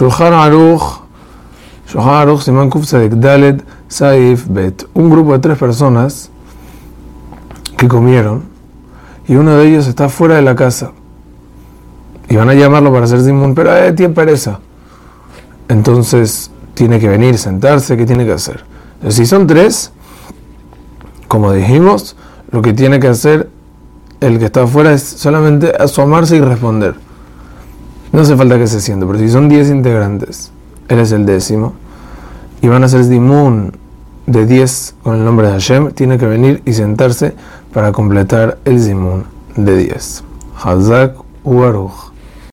Shulchan Aruch, Shulchan Aruch, Simán Kuf Dalet, Saif Bet. Un grupo de tres personas que comieron y uno de ellos está fuera de la casa. Y van a llamarlo para hacer Simón, pero eh, tiene pereza. Entonces tiene que venir, sentarse, ¿qué tiene que hacer? si son tres, como dijimos, lo que tiene que hacer el que está afuera es solamente asomarse y responder. No hace falta que se siente, pero si son 10 integrantes, él es el décimo, y van a hacer Zimun de 10 con el nombre de Hashem, tiene que venir y sentarse para completar el Zimun de 10. Hazak Uaruch.